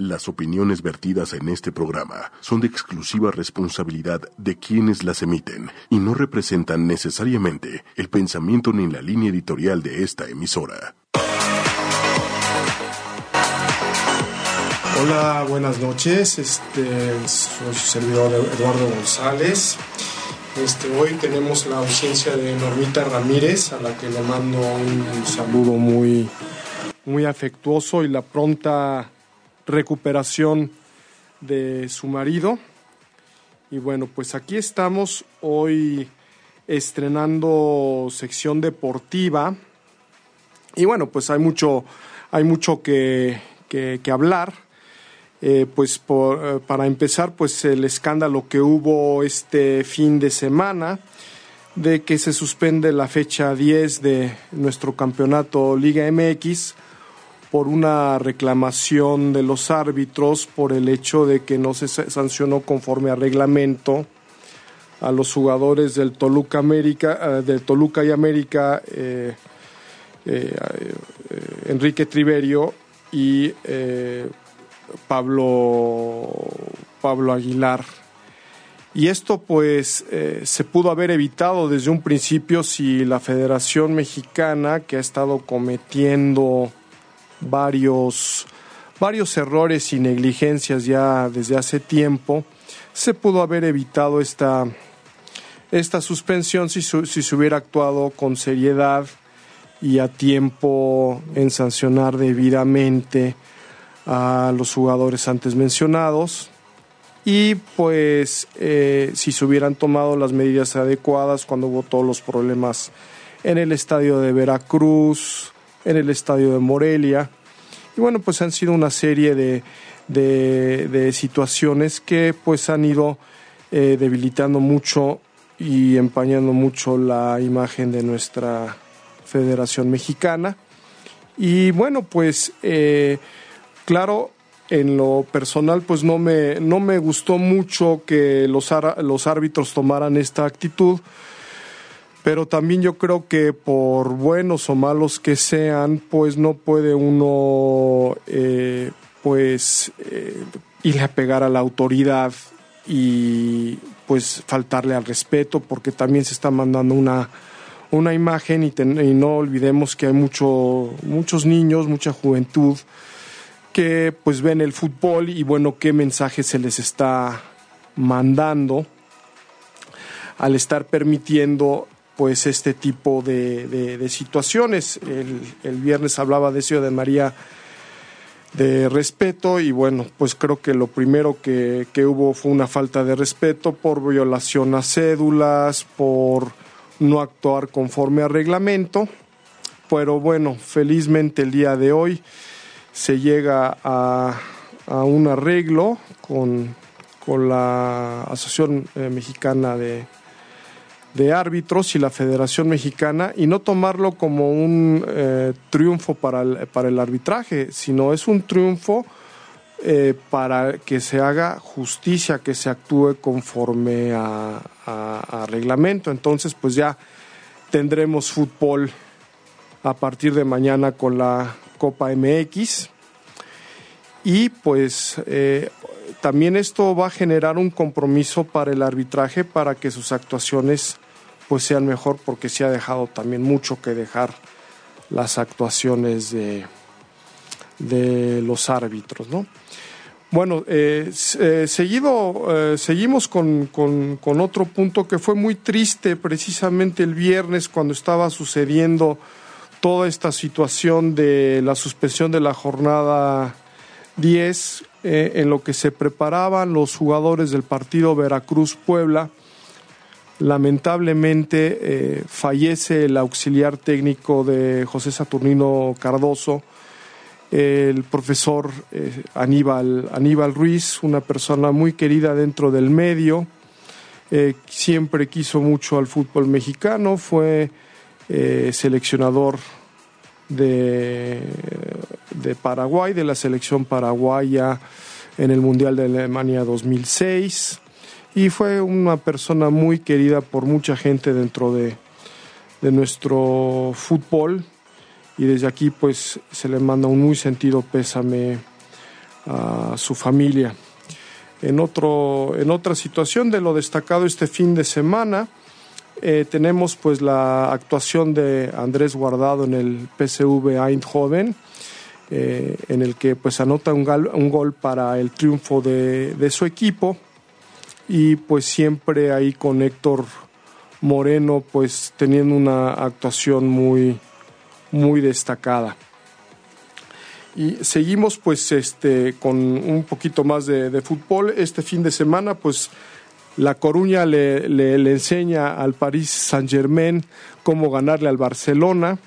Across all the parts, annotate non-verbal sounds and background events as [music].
Las opiniones vertidas en este programa son de exclusiva responsabilidad de quienes las emiten y no representan necesariamente el pensamiento ni la línea editorial de esta emisora. Hola, buenas noches. Este, soy su servidor Eduardo González. Este, hoy tenemos la ausencia de Normita Ramírez, a la que le mando un saludo muy, muy afectuoso y la pronta recuperación de su marido. Y bueno, pues aquí estamos hoy estrenando sección deportiva. Y bueno, pues hay mucho, hay mucho que, hablar. Eh, pues por, eh, para empezar, pues el escándalo que hubo este fin de semana de que se suspende la fecha 10 de nuestro campeonato Liga MX por una reclamación de los árbitros por el hecho de que no se sancionó conforme a reglamento a los jugadores del Toluca América, eh, del Toluca y América, eh, eh, Enrique Triverio y Pablo, Pablo Aguilar. Y esto pues se pudo haber evitado desde un principio si la Federación Mexicana, que ha estado cometiendo varios, varios errores y negligencias ya desde hace tiempo, se pudo haber evitado esta, esta suspensión si, si se hubiera actuado con seriedad y a tiempo en sancionar debidamente a los jugadores antes mencionados. Y pues eh, si se hubieran tomado las medidas adecuadas cuando hubo todos los problemas en el estadio de Veracruz, en el estadio de Morelia. Y bueno, pues han sido una serie de, de, situaciones que pues han ido eh, debilitando mucho y empañando mucho la imagen de nuestra Federación Mexicana. Y bueno, pues eh, claro, en lo personal pues no me, no me gustó mucho que los, los árbitros tomaran esta actitud pero también yo creo que por buenos o malos que sean, pues no puede uno eh, pues eh, ir a pegar a la autoridad y pues faltarle al respeto porque también se está mandando una, una imagen y, y no olvidemos que hay mucho, muchos niños, mucha juventud que pues ven el fútbol y bueno, qué mensaje se les está mandando al estar permitiendo pues este tipo de, situaciones. El, viernes hablaba de eso de María de respeto y bueno, pues creo que lo primero que, hubo fue una falta de respeto por violación a cédulas, por no actuar conforme a reglamento, pero bueno, felizmente el día de hoy se llega a, un arreglo con, con la Asociación eh, Mexicana de, de árbitros y la Federación Mexicana y no tomarlo como un eh, triunfo para el, para el arbitraje, sino es un triunfo eh, para que se haga justicia, que se actúe conforme a, reglamento. Entonces, pues ya tendremos fútbol a partir de mañana con la Copa MX. Y pues eh, también esto va a generar un compromiso para el arbitraje para que sus actuaciones pues sean mejor porque se ha dejado también mucho que dejar las actuaciones de, de los árbitros, ¿no? Bueno, eh, eh, seguido, eh, seguimos con, con, otro punto que fue muy triste precisamente el viernes cuando estaba sucediendo toda esta situación de la suspensión de la jornada 10, en lo que se preparaban los jugadores del partido Veracruz-Puebla Lamentablemente eh, fallece el auxiliar técnico de José Saturnino Cardoso, el profesor eh, Aníbal, Aníbal Ruiz, una persona muy querida dentro del medio, eh, siempre quiso mucho al fútbol mexicano, fue seleccionador de, de Paraguay, de la selección paraguaya en el Mundial de Alemania 2006 y fue una persona muy querida por mucha gente dentro de, nuestro fútbol y desde aquí pues se le manda un muy sentido pésame a su familia. En, otro, en otra situación de lo destacado este fin de semana, eh, tenemos pues la actuación de Andrés Guardado en el PSV Eindhoven, eh, en el que pues anota un, un gol para el triunfo de, de, su equipo y pues siempre ahí con Héctor Moreno pues teniendo una actuación muy muy destacada. Y seguimos pues este con un poquito más de, fútbol. Este fin de semana pues la Coruña le, enseña al París Saint Germain cómo ganarle al Barcelona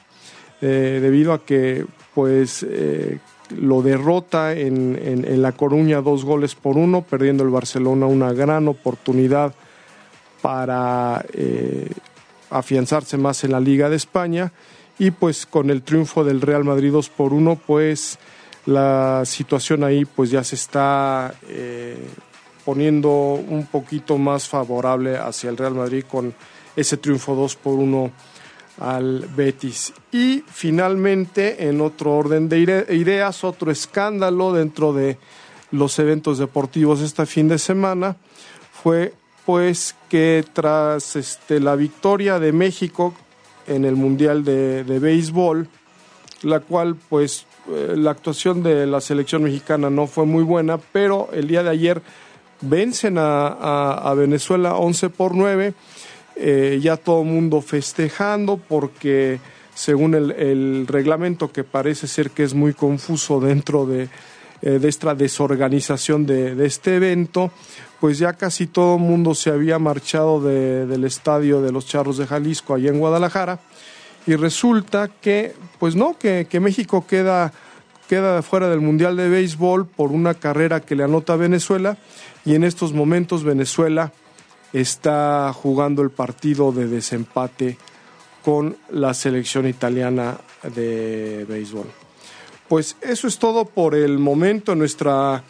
eh, debido a que pues eh, lo derrota en, en, La Coruña dos goles por uno, perdiendo el Barcelona una gran oportunidad para eh, afianzarse más en la Liga de España. Y pues con el triunfo del Real Madrid 2 por 1 pues la situación ahí pues ya se está eh, poniendo un poquito más favorable hacia el Real Madrid con ese triunfo 2 por 1 al Betis. Y finalmente, en otro orden de ideas, otro escándalo dentro de los eventos deportivos este fin de semana fue pues que tras este, la victoria de México en el Mundial de, Béisbol, la cual pues eh, la actuación de la selección mexicana no fue muy buena, pero el día de ayer vencen a, Venezuela 11 por 9, eh, ya todo el mundo festejando porque según el, reglamento que parece ser que es muy confuso dentro de, eh, de esta desorganización de, de, este evento, pues ya casi todo el mundo se había marchado del estadio de los Charros de Jalisco allá en Guadalajara. Y resulta que, pues no, que, México queda, queda fuera del Mundial de Béisbol por una carrera que le anota a Venezuela. Y en estos momentos Venezuela está jugando el partido de desempate con la selección italiana de béisbol. Pues eso es todo por el momento en nuestra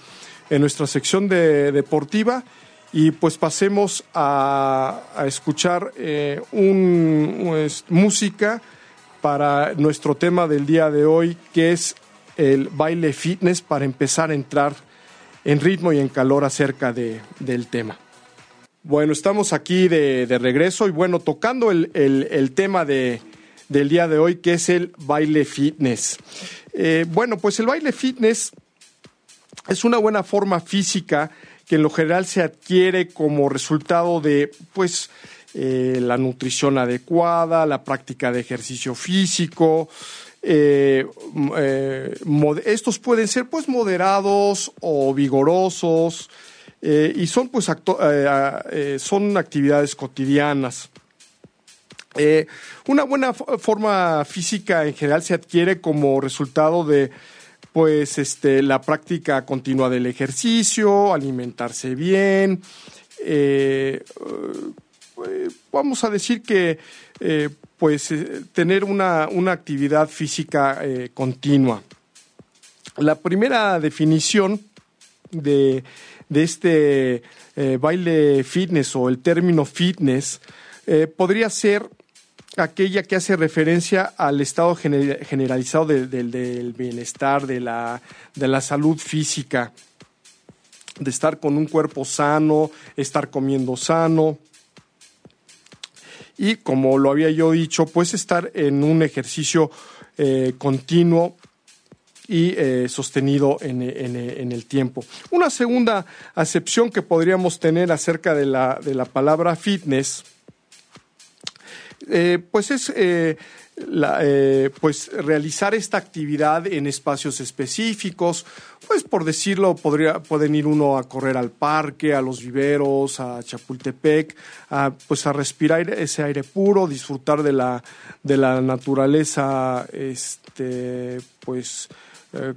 en nuestra sección de deportiva y pues pasemos a, escuchar eh, un, música para nuestro tema del día de hoy que es el baile fitness para empezar a entrar en ritmo y en calor acerca de, del tema. Bueno, estamos aquí de, regreso y bueno, tocando el, el, tema de, del día de hoy que es el baile fitness. Eh, bueno, pues el baile fitness es una buena forma física que en lo general se adquiere como resultado de, pues, eh, la nutrición adecuada, la práctica de ejercicio físico. Eh, estos pueden ser, pues, moderados o vigorosos y son, pues, son actividades cotidianas. una buena forma física en general se adquiere como resultado de pues este, la práctica continua del ejercicio, alimentarse bien, eh, eh, vamos a decir que eh, pues tener una, actividad física continua. La primera definición de, de este baile fitness o el término fitness podría ser aquella que hace referencia al estado generalizado del bienestar, de la, de la salud física, de estar con un cuerpo sano, estar comiendo sano. Y como lo había yo dicho, pues estar en un ejercicio eh, continuo y eh, sostenido en, el tiempo. Una segunda acepción que podríamos tener acerca de la, palabra fitness eh, pues es eh, pues realizar esta actividad en espacios específicos, pues por decirlo, podría, pueden ir uno a correr al parque, a los viveros, a Chapultepec, a, pues a respirar ese aire puro, disfrutar de la, de la naturaleza, este, pues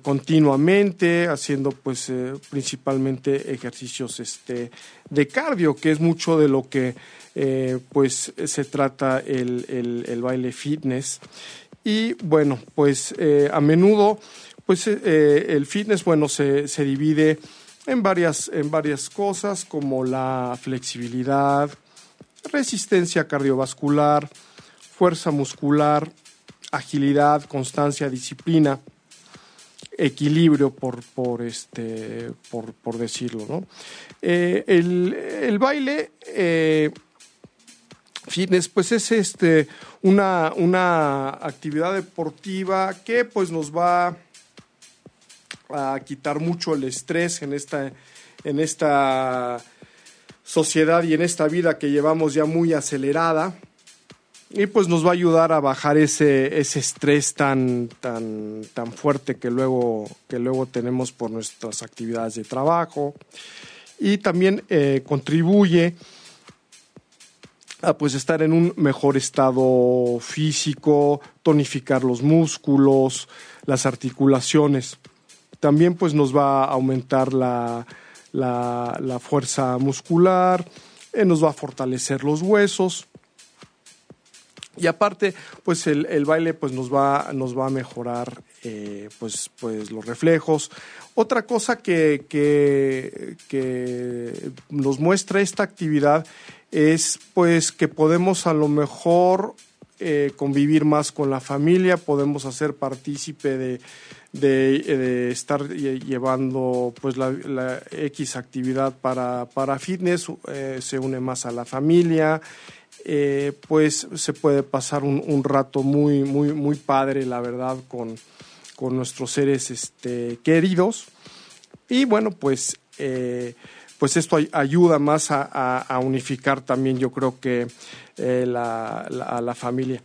continuamente, haciendo pues principalmente ejercicios este, de cardio, que es mucho de lo que eh, pues se trata el, baile fitness. Y bueno, pues eh, a menudo, pues eh, el fitness, bueno, se, se, divide en varias, en varias cosas como la flexibilidad, resistencia cardiovascular, fuerza muscular, agilidad, constancia, disciplina. Equilibrio, por, por, este, por, decirlo. ¿no? Eh, el, baile eh, pues es este, una, una actividad deportiva que pues nos va a quitar mucho el estrés en esta, en esta sociedad y en esta vida que llevamos ya muy acelerada y pues nos va a ayudar a bajar ese, ese estrés tan, tan, tan fuerte que luego, que luego tenemos por nuestras actividades de trabajo y también eh, contribuye a pues estar en un mejor estado físico, tonificar los músculos, las articulaciones. También pues nos va a aumentar la, la, fuerza muscular, eh, nos va a fortalecer los huesos y aparte, pues el, baile pues nos va, nos va a mejorar eh, pues, pues los reflejos. Otra cosa que, que, nos muestra esta actividad es pues que podemos a lo mejor eh, convivir más con la familia, podemos hacer partícipe de, de, estar llevando pues la, X actividad para, para fitness, eh, se une más a la familia, eh, pues se puede pasar un, rato muy, muy, muy padre, la verdad, con, nuestros seres este, queridos. Y bueno, pues, eh, pues esto ayuda más a, unificar también, yo creo que eh, la, a la familia.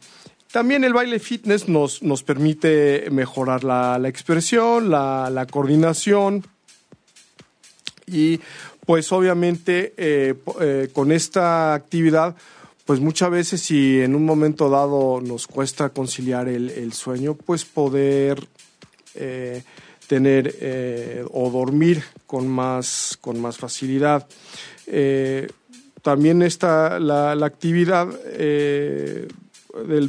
También el baile fitness nos, nos permite mejorar la, expresión, la, coordinación y pues obviamente con esta actividad pues muchas veces si en un momento dado nos cuesta conciliar el, sueño, pues poder eh, tener eh, o dormir con más, con más facilidad. Eh, también está la, actividad del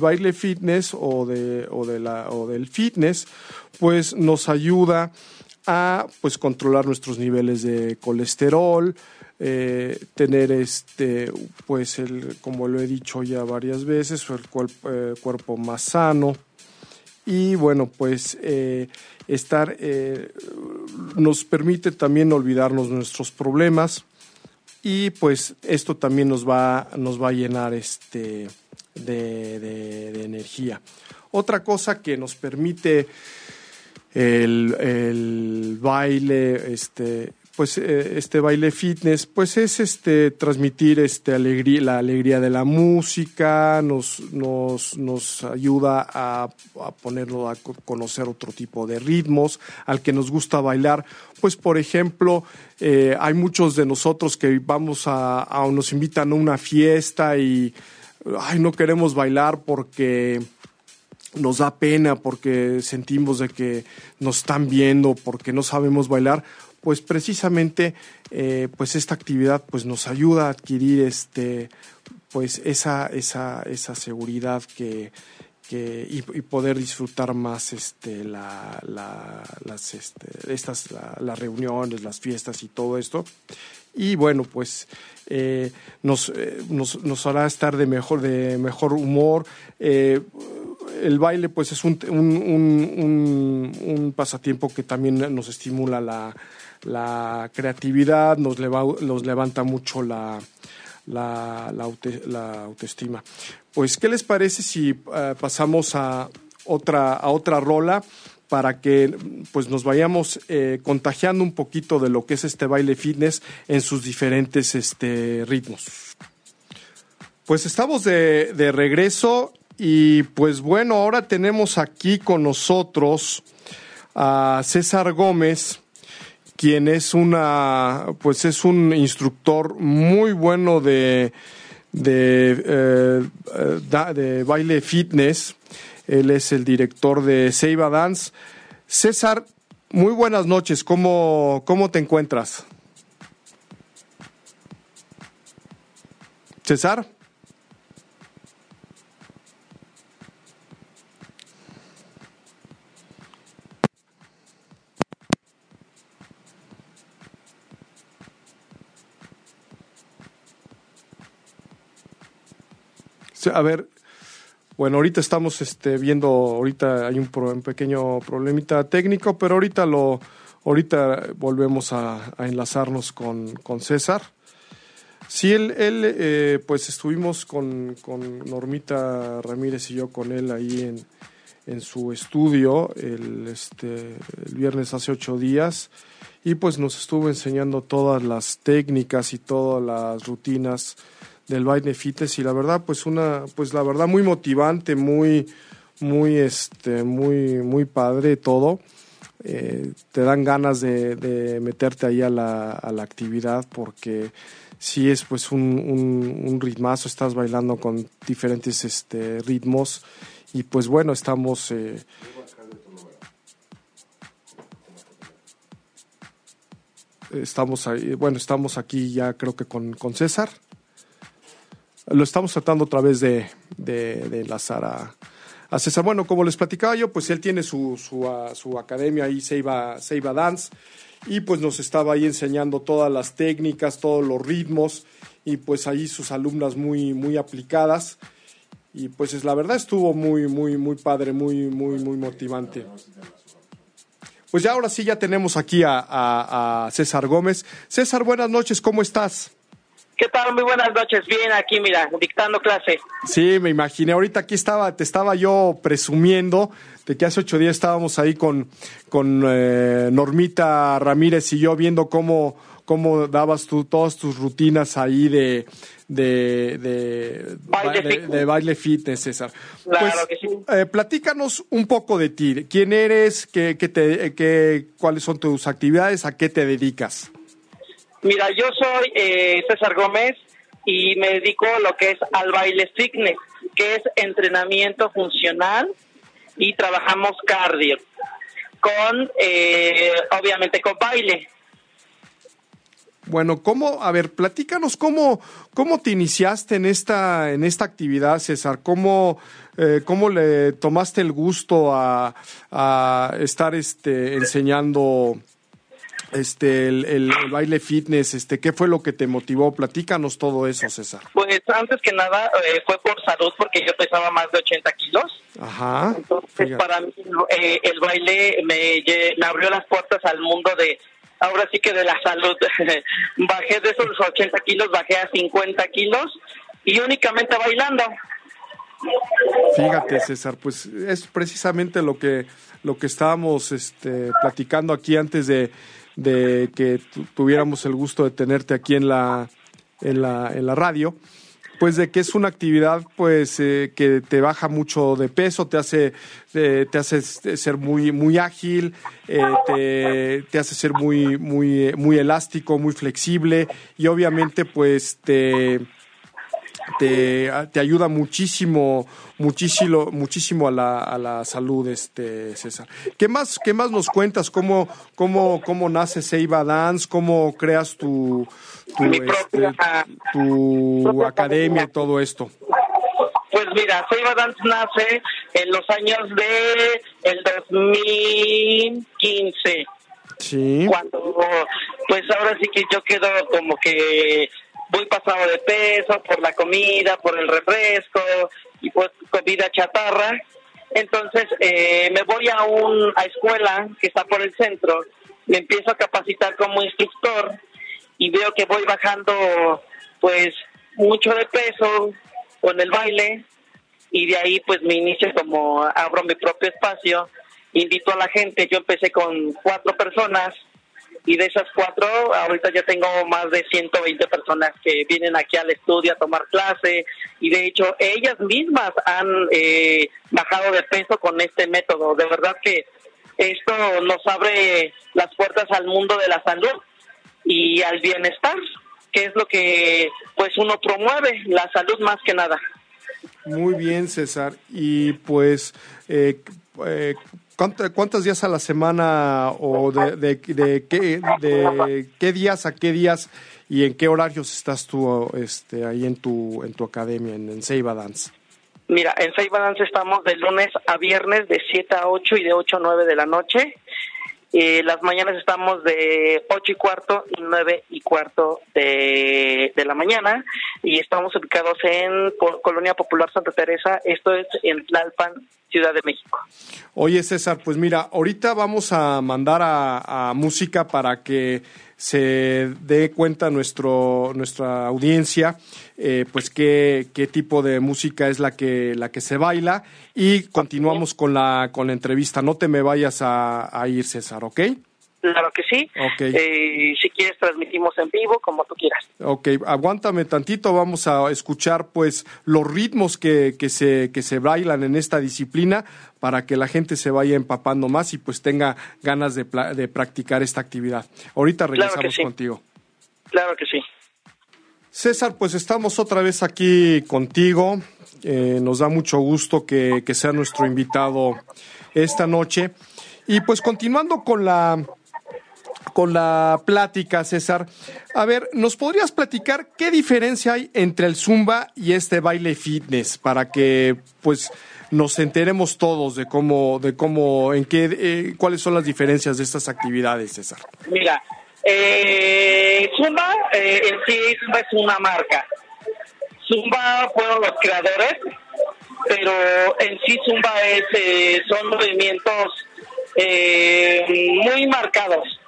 baile fitness o, de, o, de la, o del fitness, pues nos ayuda a pues controlar nuestros niveles de colesterol, eh, tener este, pues el, como lo he dicho ya varias veces, el eh, cuerpo más sano y bueno, pues eh, estar nos permite también olvidarnos nuestros problemas y pues esto también nos va, nos va a llenar este de, de, energía. Otra cosa que nos permite el, el baile, este, pues eh, este baile fitness pues es este transmitir este alegría la alegría de la música nos nos, nos ayuda a, ponerlo a conocer otro tipo de ritmos al que nos gusta bailar. Pues por ejemplo eh, hay muchos de nosotros que vamos a, a nos invitan a una fiesta y ay no queremos bailar porque nos da pena porque sentimos de que nos están viendo porque no sabemos bailar pues precisamente eh, pues esta actividad pues nos ayuda a adquirir este pues esa esa esa seguridad que, que y, poder disfrutar más este la, las este, estas las reuniones las fiestas y todo esto. Y bueno pues eh, nos, eh, nos, nos, hará estar de mejor de mejor humor. El baile pues es un, un, un pasatiempo que también nos estimula la, la creatividad, nos, nos levanta mucho la, la, autoestima. Pues, ¿qué les parece si eh, pasamos a otra, a otra rola para que pues, nos vayamos eh, contagiando un poquito de lo que es este baile fitness en sus diferentes este, ritmos? Pues estamos de regreso y pues bueno, ahora tenemos aquí con nosotros a César Gómez, quien es una, pues es un instructor muy bueno de, eh, de baile fitness. Él es el director de Seiba Dance. César, muy buenas noches. ¿Cómo, cómo te encuentras? César. A ver, Bueno, ahorita estamos este, viendo, ahorita hay un, pequeño problemita técnico, pero ahorita lo, ahorita volvemos a, enlazarnos con, con, César. Sí, él, él eh, pues estuvimos con, con, Normita Ramírez y yo con él ahí en, en su estudio el, este, el viernes hace ocho días y pues nos estuvo enseñando todas las técnicas y todas las rutinas del baile fitness y la verdad pues una pues la verdad muy motivante muy muy este muy muy padre todo. Eh, te dan ganas de, meterte ahí a la, a la actividad porque si es pues un, un, un, ritmazo. Estás bailando con diferentes este ritmos. Y pues bueno estamos eh, estamos ahí, bueno estamos aquí ya creo que con, con César lo estamos tratando otra vez de, de, enlazar a, a, César. Bueno, como les platicaba yo, pues él tiene su, su, uh, su academia ahí, Seiba, Seiba Dance, y pues nos estaba ahí enseñando todas las técnicas, todos los ritmos, y pues ahí sus alumnas muy, muy aplicadas. Y pues es, la verdad estuvo muy, muy, muy padre, muy, muy, muy motivante. Pues ya ahora sí ya tenemos aquí a, a, a César Gómez. César, buenas noches, ¿cómo estás? ¿Qué tal? Muy buenas noches. Bien, aquí, mira, dictando clase. Sí, me imaginé. Ahorita aquí estaba, te estaba yo presumiendo de que hace ocho días estábamos ahí con, con eh, Normita Ramírez y yo viendo cómo, cómo dabas tú todas tus rutinas ahí de, de, de, baile, fitness. César. Claro pues, que sí. Eh, platícanos un poco de ti. ¿Quién eres? Qué, qué te, qué, ¿Cuáles son tus actividades? ¿A qué te dedicas? Mira, yo soy eh, César Gómez y me dedico a lo que es al baile fitness, que es entrenamiento funcional y trabajamos cardio con, eh, obviamente, con baile. Bueno, ¿cómo, a ver, platícanos cómo, cómo te iniciaste en esta, en esta actividad, César? ¿Cómo, eh, cómo le tomaste el gusto a, a estar este, enseñando este el, baile fitness, este qué fue lo que te motivó? Platícanos todo eso, César. Pues antes que nada eh, fue por salud porque yo pesaba más de 80 kilos. Ajá. Entonces para mí eh, el baile me, me abrió las puertas al mundo de ahora sí que de la salud. [laughs] bajé de esos 80 kilos, bajé a 50 kilos y únicamente bailando. Fíjate, César, pues es precisamente lo que lo que estábamos este, platicando aquí antes de, de que tuviéramos el gusto de tenerte aquí en la, en la, en la radio pues de que es una actividad pues eh, que te baja mucho de peso, te hace eh, te hace ser muy muy ágil, eh, te, te, hace ser muy muy muy elástico, muy flexible y obviamente pues te te, te ayuda muchísimo, muchísimo, muchísimo a la, a la salud, este César. ¿Qué más, qué más nos cuentas? ¿Cómo, cómo, cómo nace Seiba Dance? ¿Cómo creas tu, tu, este, tu academia y todo esto? Pues mira, Seiba Dance nace en los años de el 2015. Sí. Cuando, pues ahora sí que yo quedo como que voy pasado de peso por la comida, por el refresco y por comida chatarra. Entonces eh, me voy a una escuela que está por el centro, me empiezo a capacitar como instructor y veo que voy bajando pues mucho de peso con el baile y de ahí pues me inicio como abro mi propio espacio, invito a la gente, yo empecé con cuatro personas y de esas cuatro, ahorita ya tengo más de 120 personas que vienen aquí al estudio a tomar clase y de hecho ellas mismas han eh, bajado de peso con este método. De verdad que esto nos abre las puertas al mundo de la salud y al bienestar, que es lo que pues uno promueve, la salud más que nada. Muy bien, César. Y pues, eh, eh, ¿Cuántos días a la semana o de, de, qué, días a qué días y en qué horarios estás tú este, ahí en tu, en tu academia, en, en Seiba Dance? Mira, en Seiba Dance estamos de lunes a viernes de 7 a 8 y de 8 a 9 de la noche. Eh, las mañanas estamos de 8 y cuarto y 9 y cuarto de, de la mañana y estamos ubicados en Colonia Popular Santa Teresa, esto es en Tlalpan, Ciudad de México. Oye César, pues mira, ahorita vamos a mandar a, música para que se dé cuenta nuestro, nuestra audiencia, eh, pues qué, qué tipo de música es la que, la que se baila y continuamos con la, con la entrevista. No te me vayas a, a ir, César, ¿ok? Claro que sí. Eh, si quieres transmitimos en vivo, como tú quieras. Ok, aguántame tantito, vamos a escuchar pues los ritmos que, que, se, que se bailan en esta disciplina para que la gente se vaya empapando más y pues tenga ganas de, de practicar esta actividad. Ahorita regresamos contigo. Claro que sí. César, pues estamos otra vez aquí contigo. Eh, nos da mucho gusto que, que sea nuestro invitado esta noche. Y pues continuando con la con la plática, César. A ver, ¿nos podrías platicar qué diferencia hay entre el Zumba y este baile fitness para que, pues, nos enteremos todos de cómo, de cómo, en qué, eh, cuáles son las diferencias de estas actividades, César? Mira, eh, Zumba eh, en sí Zumba es una marca. Zumba fueron los creadores, pero en sí Zumba es, eh, son movimientos muy marcados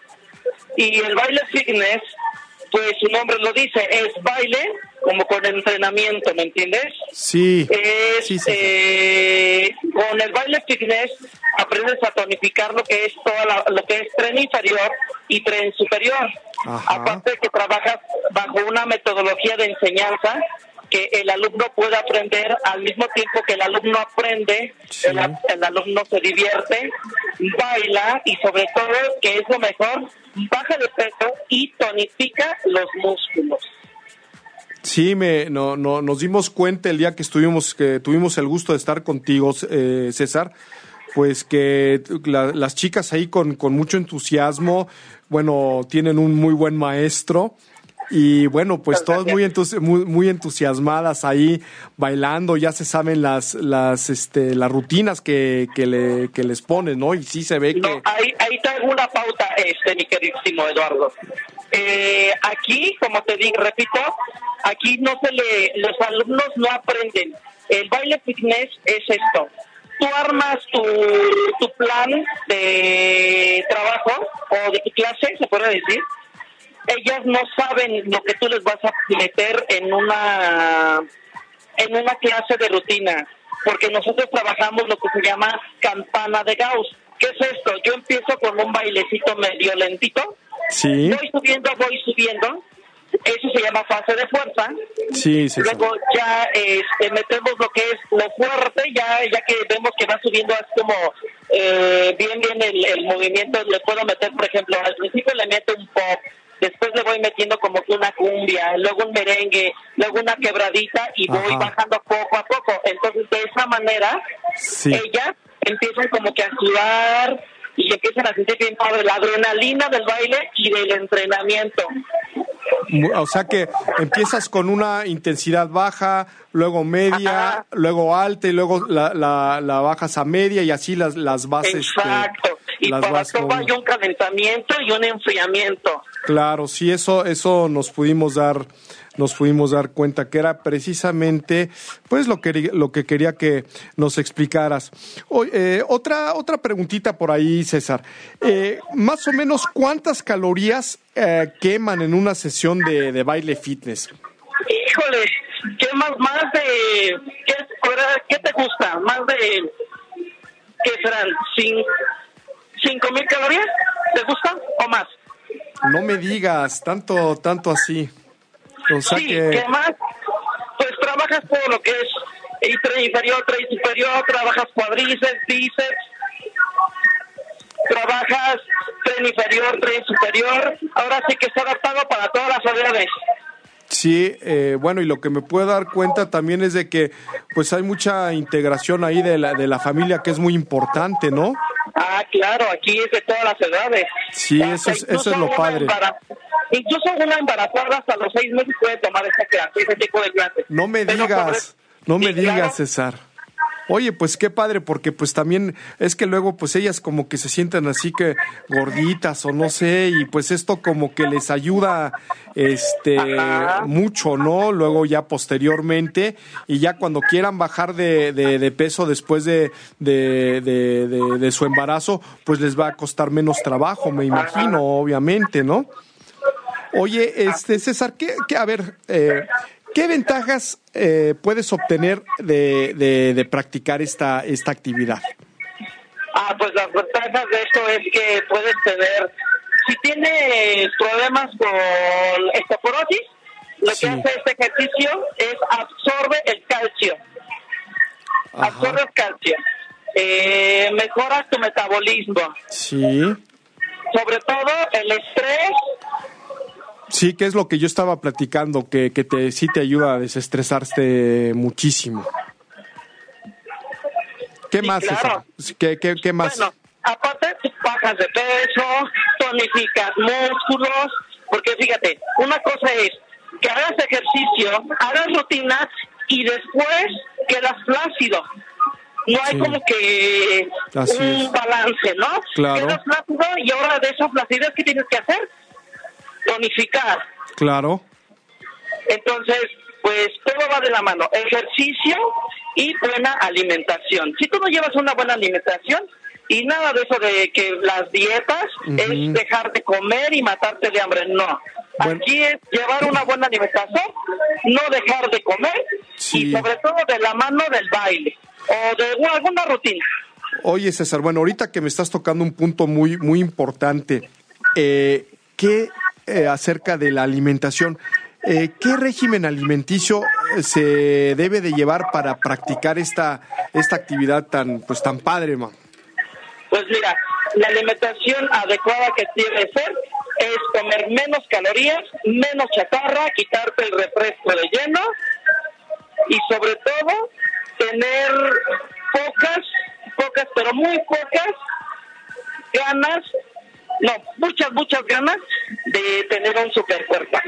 y el baile fitness, pues su nombre lo dice, es baile como con entrenamiento, ¿me entiendes? Sí. Es, eh, con el baile fitness aprendes a tonificar lo que es toda lo que es tren inferior y tren superior. Aparte de que trabajas bajo una metodología de enseñanza que el alumno pueda aprender al mismo tiempo que el alumno aprende, el, alumno se divierte, baila y sobre todo, que es lo mejor, baja de peso y tonifica los músculos. Sí, me, no, no, nos dimos cuenta el día que estuvimos, que tuvimos el gusto de estar contigo, eh, César, pues que las chicas ahí con, con mucho entusiasmo, bueno, tienen un muy buen maestro y bueno, pues todas muy, muy, entusiasmadas ahí bailando, ya se saben las las este las rutinas que, que, le, que les ponen, ¿no? Y sí se ve que... Ahí, ahí tengo una pauta, este, mi queridísimo Eduardo. Eh, aquí, como te digo, repito, aquí no se le, los alumnos no aprenden. El baile fitness es esto. Tú armas tu, tu plan de trabajo o de tu clase, se puede decir, ellas no saben lo que tú les vas a meter en una en una clase de rutina, porque nosotros trabajamos lo que se llama campana de Gauss. ¿Qué es esto? Yo empiezo con un bailecito medio lentito, sí. voy subiendo, voy subiendo, eso se llama fase de fuerza. Sí, sí, Luego ya este, metemos lo que es lo fuerte, ya ya que vemos que va subiendo así como eh, bien bien el, el movimiento, le puedo meter, por ejemplo, al principio le meto un pop, después le voy metiendo como que una cumbia, luego un merengue, luego una quebradita y voy bajando poco a poco. Entonces, de esa manera, ellas empiezan como que a sudar y empiezan a sentir bien padre la adrenalina del baile y del entrenamiento. O sea que empiezas con una intensidad baja, luego media, luego alta y luego la, la, bajas a media y así las, las bases. Este, Exacto. y para todo hay un calentamiento y un enfriamiento. Claro, sí, eso, eso nos pudimos dar, nos pudimos dar cuenta que era precisamente, pues lo que lo que quería que nos explicaras. Eh, otra otra preguntita por ahí, César. Eh, más o menos cuántas calorías eh, queman en una sesión de, baile fitness. Híjole, quemas más de ¿qué, ¿qué, te gusta? Más de qué serán cinco mil calorías, ¿te gusta o más? No me digas, tanto, tanto así. O sea sí, que... más? Pues trabajas todo lo que es el tren inferior, tren superior, trabajas cuadriceps, bíceps, trabajas tren inferior, tren superior. Ahora sí que está adaptado para todas las edades. Sí, eh, bueno, y lo que me puedo dar cuenta también es de que pues hay mucha integración ahí de la, de la familia que es muy importante, ¿no? Ah, claro, aquí es de todas las edades. Sí, eso es, eso es lo padre. incluso una embarazada hasta los seis meses puede tomar esta clase, ese tipo de clases. No me digas, no me digas, César. Oye, pues qué padre, porque pues también es que luego pues ellas como que se sienten así que gorditas o no sé, y pues esto como que les ayuda este mucho, ¿no? Luego ya posteriormente, y ya cuando quieran bajar de, de, peso después de, de, de, su embarazo, pues les va a costar menos trabajo, me imagino, obviamente, ¿no? Oye, este César, ¿qué, qué a ver, eh, ¿Qué ventajas eh, puedes obtener de, de, practicar esta, esta actividad? Ah, pues las ventajas de esto es que puedes tener, si tienes problemas con estoporosis, lo que hace este ejercicio es absorbe el calcio. Absorbe el calcio. Eh, mejora tu metabolismo. Sí. Sobre todo el estrés Sí, que es lo que yo estaba platicando, que, que te, sí te ayuda a desestresarte muchísimo. ¿Qué más? Claro. ¿Qué, qué, qué más? Bueno, aparte bajas de peso, tonificas músculos, porque fíjate, una cosa es que hagas ejercicio, hagas rutinas y después quedas flácido. No hay como que un balance, ¿no? Claro. Quedas flácido y ahora de esa flacidez, ¿qué tienes que hacer? Tonificar. Claro. Entonces, pues todo va de la mano, ejercicio y buena alimentación. Si tú no llevas una buena alimentación y nada de eso de que las dietas es dejar de comer y matarte de hambre, no. Aquí es llevar una buena alimentación, no dejar de comer y sobre todo de la mano del baile o de alguna rutina. Oye César, bueno, ahorita que me estás tocando un punto muy muy importante, eh, ¿qué eh, acerca de la alimentación. Eh, ¿Qué régimen alimenticio eh, se debe de llevar para practicar esta, esta actividad tan, pues, tan padre, ma? Pues mira, la alimentación adecuada que debe ser es comer menos calorías, menos chatarra, quitarte el refresco de lleno y sobre todo tener pocas, pocas, pero muy pocas ganas no, muchas, muchas ganas de tener un super cuerpo.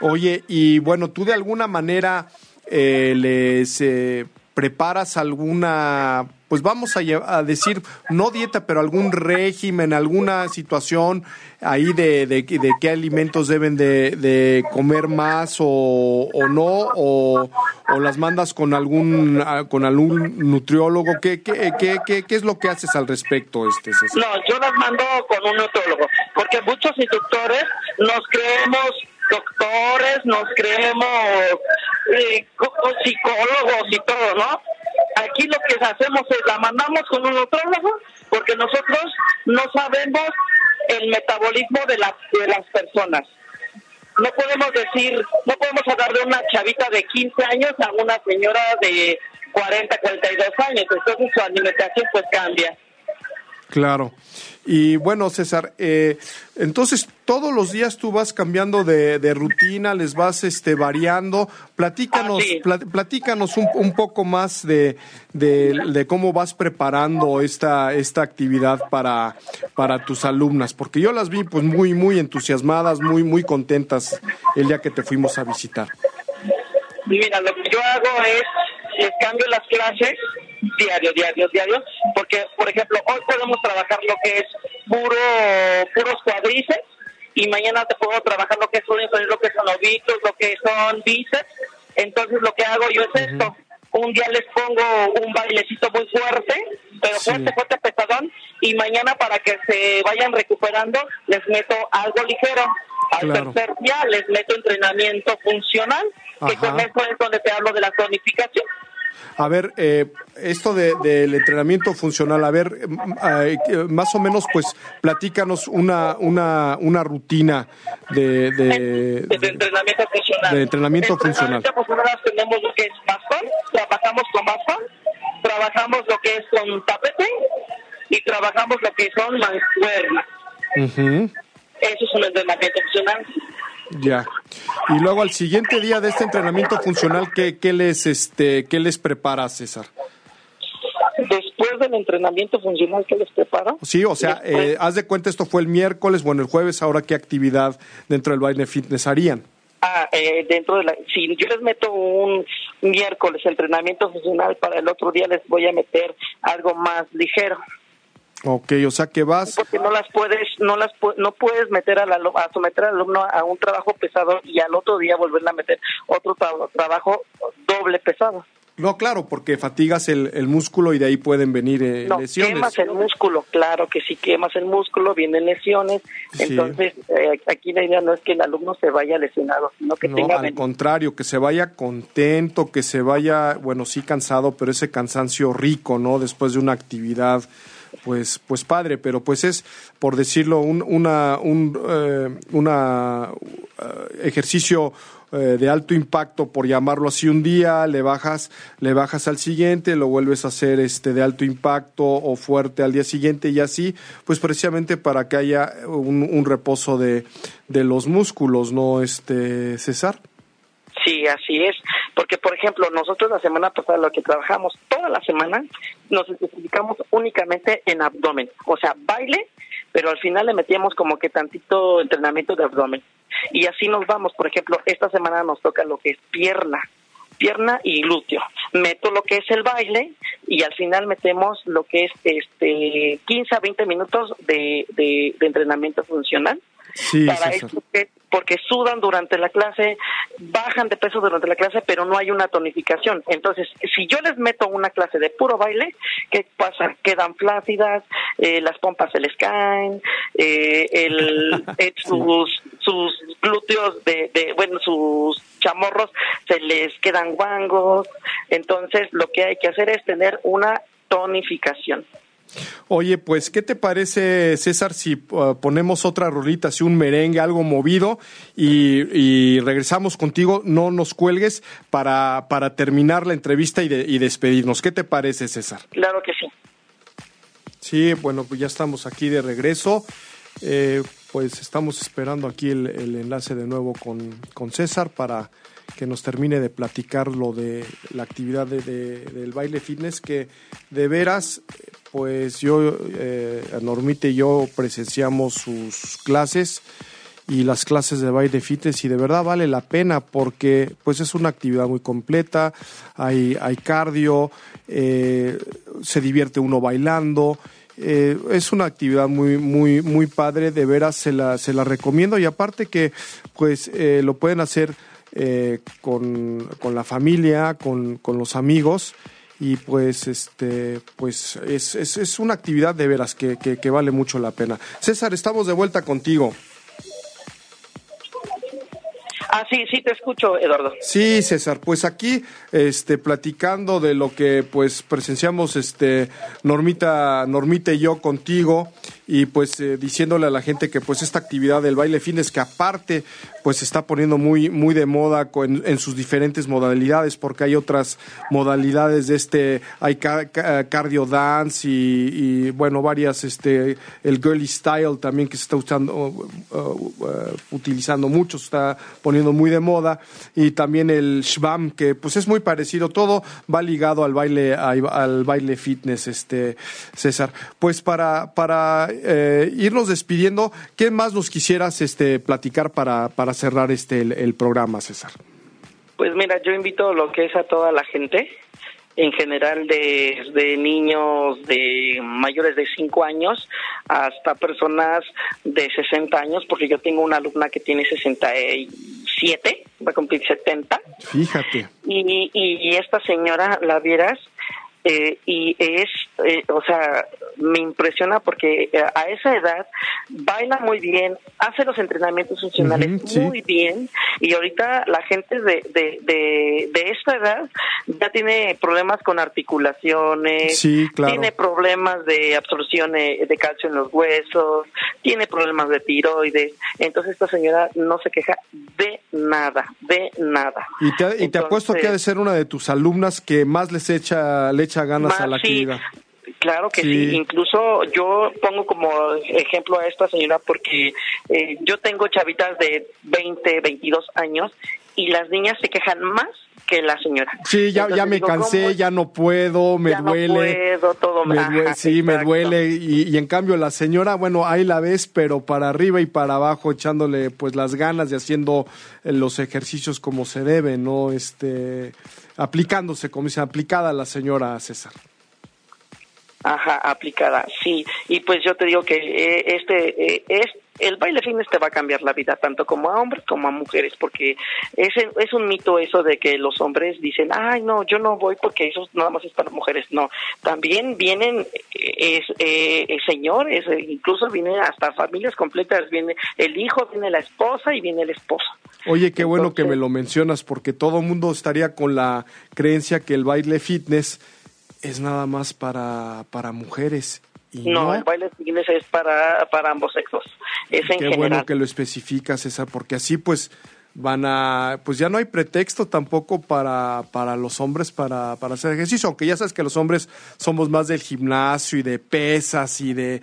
Oye, y bueno, tú de alguna manera eh, les eh, preparas alguna, pues vamos a, a, decir, no dieta, pero algún régimen, alguna situación ahí de, de, qué alimentos deben de, comer más o, o no, o, las mandas con algún con algún nutriólogo. ¿Qué, qué, qué, qué, es lo que haces al respecto? este No, yo las mando con un nutriólogo, porque muchos instructores nos creemos doctores, nos creemos eh, psicólogos y todo, ¿no? Aquí lo que hacemos es la mandamos con un nutriólogo porque nosotros no sabemos el metabolismo de las, de las personas. No podemos decir, no podemos hablar de una chavita de 15 años a una señora de 40, 42 años, entonces su alimentación pues cambia. Claro. Y bueno, César, eh, entonces todos los días tú vas cambiando de, de rutina, les vas este, variando. Platícanos, ah, platícanos un, un, poco más de, de, cómo vas preparando esta, esta actividad para, para tus alumnas, porque yo las vi pues muy, muy entusiasmadas, muy, muy contentas el día que te fuimos a visitar. Mira, lo que yo hago es, les cambio las clases diario, diario, diario, porque, por ejemplo, hoy podemos trabajar lo que es puro, puros cuadrices y mañana te puedo trabajar lo que son, lo que son ovitos, lo que son bíceps. Entonces lo que hago yo es esto. Un día les pongo un bailecito muy fuerte, pero fuerte, fuerte, pesadón, y mañana para que se vayan recuperando les meto algo ligero. Al tercer día les meto entrenamiento funcional, que con eso es donde te hablo de la tonificación. A ver, eh, esto del entrenamiento funcional, a ver, eh, más o menos, pues, platícanos una, una, una rutina de, de, entrenamiento funcional. De entrenamiento funcional. funcional tenemos lo que es bastón, trabajamos con bastón, trabajamos lo que es con tapete y trabajamos lo que son mancuernas. Eso es un entrenamiento funcional. Ya. Y luego al siguiente día de este entrenamiento funcional, ¿qué, qué les este qué les prepara César? Después del entrenamiento funcional, ¿qué les prepara? Sí, o sea, eh, haz de cuenta, esto fue el miércoles, bueno, el jueves, ahora qué actividad dentro del baile fitness harían. Ah, eh, dentro de la, si yo les meto un, miércoles entrenamiento funcional, para el otro día les voy a meter algo más ligero. Ok, o sea que vas... Porque no las puedes, no las no puedes meter a, la, a someter al alumno a un trabajo pesado y al otro día volverle a meter otro trabajo doble pesado. No, claro, porque fatigas el, el músculo y de ahí pueden venir eh, no, lesiones. quemas el músculo, claro que sí quemas el músculo, vienen lesiones. Entonces, eh, aquí la idea no es que el alumno se vaya lesionado, sino que no, tenga... al contrario, que se vaya contento, que se vaya, bueno, sí cansado, pero ese cansancio rico, ¿no? Después de una actividad pues pues padre pero pues es por decirlo un una un eh, una ejercicio eh, de alto impacto, por llamarlo así, un día, le bajas, le bajas al siguiente, lo vuelves a hacer este de alto impacto o fuerte al día siguiente y así, pues precisamente para que haya un, reposo de, de los músculos, ¿no, este César? Sí, así es. Porque, por ejemplo, nosotros la semana pasada lo que trabajamos toda la semana nos especificamos únicamente en abdomen. O sea, baile, pero al final le metíamos como que tantito entrenamiento de abdomen. Y así nos vamos. Por ejemplo, esta semana nos toca lo que es pierna, pierna y glúteo. Meto lo que es el baile y al final metemos lo que es este 15 a 20 minutos de, de, entrenamiento funcional. Sí, para porque sudan durante la clase, bajan de peso durante la clase, pero no hay una tonificación. Entonces, si yo les meto una clase de puro baile, ¿qué pasa? Quedan flácidas, eh, las pompas se les caen, eh, el, [laughs] eh, sus, sus glúteos, de, de, bueno, sus chamorros se les quedan guangos. Entonces, lo que hay que hacer es tener una tonificación. Oye, pues, ¿qué te parece, César, si uh, ponemos otra rolita, así un merengue, algo movido, y, regresamos contigo? No nos cuelgues para, para terminar la entrevista y, y despedirnos. ¿Qué te parece, César? Claro que sí. Sí, bueno, pues ya estamos aquí de regreso. Eh, pues estamos esperando aquí el, enlace de nuevo con, con César para que nos termine de platicar lo de la actividad de, del baile fitness, que de veras, pues yo, eh, Normite y yo presenciamos sus clases y las clases de baile fitness y de verdad vale la pena porque pues es una actividad muy completa, hay, hay cardio, eh, se divierte uno bailando, eh, es una actividad muy, muy, muy padre, de veras se la, se la recomiendo y aparte que pues eh, lo pueden hacer eh, con, con, la familia, con, con, los amigos y pues este pues es, es, es una actividad de veras que, que, que vale mucho la pena. César, estamos de vuelta contigo. Ah, sí, sí te escucho, Eduardo. Sí, César, pues aquí este platicando de lo que pues presenciamos este Normita Normita y yo contigo y pues eh, diciéndole a la gente que pues esta actividad del baile fines que aparte pues se está poniendo muy muy de moda en, sus diferentes modalidades porque hay otras modalidades de este hay cardio dance y, bueno varias este el girly style también que se está usando utilizando mucho se está poniendo muy de moda. Y también el shbam que pues es muy parecido todo va ligado al baile al baile fitness este César. Pues para para eh, irnos despidiendo, ¿qué más nos quisieras este, platicar para, para cerrar este, el, programa, César? Pues mira, yo invito lo que es a toda la gente, en general de, de niños de mayores de 5 años hasta personas de 60 años, porque yo tengo una alumna que tiene 67, va a cumplir 70. Fíjate. Y, y, y esta señora, la vieras, eh, y es, eh, o sea, me impresiona porque eh, a esa edad baila muy bien, hace los entrenamientos funcionales muy bien y ahorita la gente de, de, de, de, esta edad ya tiene problemas con articulaciones, tiene problemas de absorción de calcio en los huesos, tiene problemas de tiroides, entonces esta señora no se queja de nada, de nada. Y te, y te apuesto que ha de ser una de tus alumnas que más les echa, le echa ganas a la actividad. Claro que sí. incluso yo pongo como ejemplo a esta señora porque eh, yo tengo chavitas de 20, 22 años y las niñas se quejan más que la señora. Sí, ya, ya me cansé, ya no puedo, me duele. todo me duele. Sí, me duele. Y, en cambio la señora, bueno, ahí la ves, pero para arriba y para abajo, echándole pues las ganas de haciendo eh, los ejercicios como se debe, ¿no? Este, aplicándose, como dice, aplicada la señora César. Ajá, aplicada, sí. Y pues yo te digo que eh, este eh, es el baile fitness te va a cambiar la vida tanto como a hombres como a mujeres porque es, es un mito eso de que los hombres dicen ay no yo no voy porque eso nada más es para mujeres no también vienen es, eh, señores incluso vienen hasta familias completas viene el hijo viene la esposa y viene el esposo. Oye qué bueno que me lo mencionas porque todo el mundo estaría con la creencia que el baile fitness es nada más para, para mujeres no, el baile es para, para ambos sexos. Es en Qué bueno que lo especificas, César, porque así pues van a, pues ya no hay pretexto tampoco para, para los hombres para, para hacer ejercicio, aunque ya sabes que los hombres somos más del gimnasio y de pesas y de,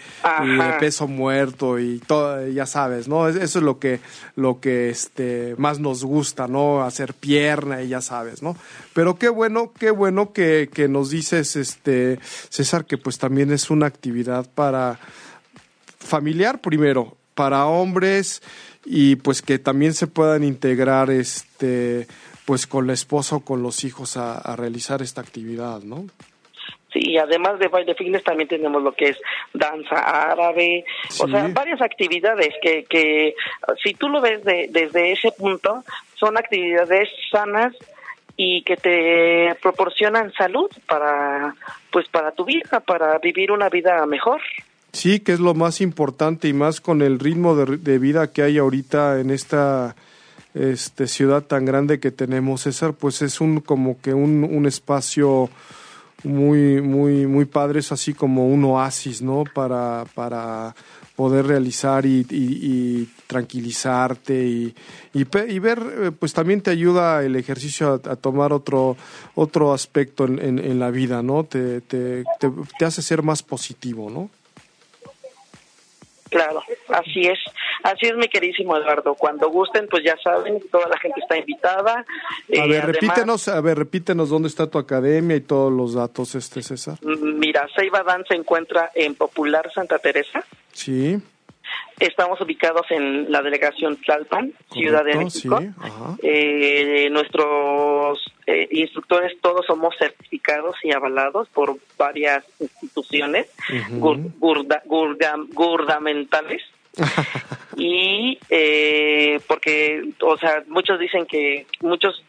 peso muerto y todo, ya sabes, ¿no? Eso es lo que, lo que este, más nos gusta, ¿no? Hacer pierna y ya sabes, ¿no? Pero qué bueno, qué bueno que, que nos dices, este, César, que pues también es una actividad para familiar primero, para hombres, y pues que también se puedan integrar este pues con la esposa o con los hijos a, realizar esta actividad, ¿no? Sí, además de baile fitness también tenemos lo que es danza árabe, o sea, varias actividades que, que si tú lo ves de, desde ese punto, son actividades sanas y que te proporcionan salud para pues para tu vida, para vivir una vida mejor. Sí, que es lo más importante y más con el ritmo de, vida que hay ahorita en esta este, ciudad tan grande que tenemos, César, pues es un como que un, un espacio muy, muy, muy padre, es así como un oasis, ¿no? Para, para poder realizar y, y, tranquilizarte y, y, ver, eh, pues también te ayuda el ejercicio a, tomar otro, otro aspecto en, en, la vida, ¿no? Te, te hace ser más positivo, ¿no? Claro, así es. Así es, mi queridísimo Eduardo. Cuando gusten, pues ya saben, toda la gente está invitada. A eh, ver, repítenos, a ver, repítenos dónde está tu academia y todos los datos, este César. Mira, Seiba Dan se encuentra en Popular Santa Teresa. Sí. Estamos ubicados en la delegación Tlalpan, Ciudad de México. eh, nuestros eh, instructores todos somos certificados y avalados por varias instituciones gubernamentales. [laughs] y eh, porque, o sea, muchos dicen que, muchos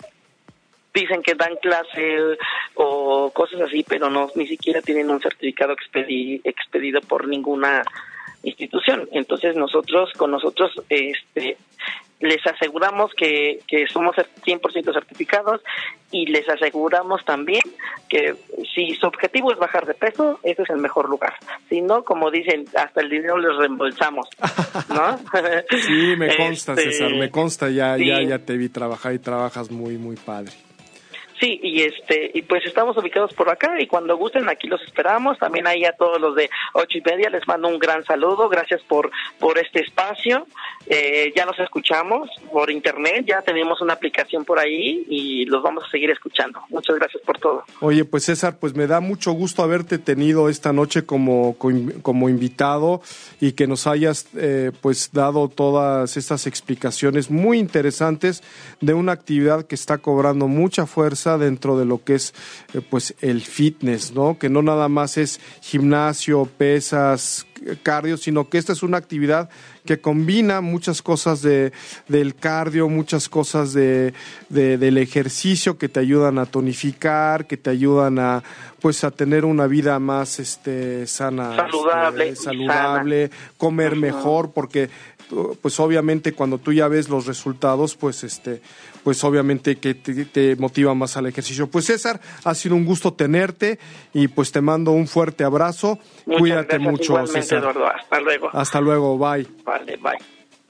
dicen que dan clase o cosas así, pero no, ni siquiera tienen un certificado expedido por ninguna institución. Entonces nosotros, con nosotros, este, les aseguramos que, que somos 100% certificados y les aseguramos también que si su objetivo es bajar de peso, ese es el mejor lugar. Si no, como dicen, hasta el dinero les reembolsamos, ¿no? [laughs] [laughs] sí, me consta, César, me consta, ya, ya, ya te vi trabajar y trabajas muy, muy padre. Y este y pues estamos ubicados por acá y cuando gusten aquí los esperamos. También ahí a todos los de ocho y media les mando un gran saludo. Gracias por por este espacio. Eh, ya nos escuchamos por internet, ya tenemos una aplicación por ahí y los vamos a seguir escuchando. Muchas gracias por todo. Oye, pues César, pues me da mucho gusto haberte tenido esta noche como como invitado y que nos hayas eh, pues dado todas estas explicaciones muy interesantes de una actividad que está cobrando mucha fuerza dentro de lo que es eh, pues el fitness, ¿no? Que no nada más es gimnasio, pesas, cardio, sino que esta es una actividad que combina muchas cosas de, del cardio, muchas cosas de, del ejercicio que te ayudan a tonificar, que te ayudan a pues a tener una vida más este sana, saludable, este, saludable, comer mejor, porque pues obviamente cuando tú ya ves los resultados, pues este, pues obviamente que te, motiva más al ejercicio. Pues César, ha sido un gusto tenerte y pues te mando un fuerte abrazo. Cuídate mucho, César. hasta luego. Hasta luego, bye. Vale, bye.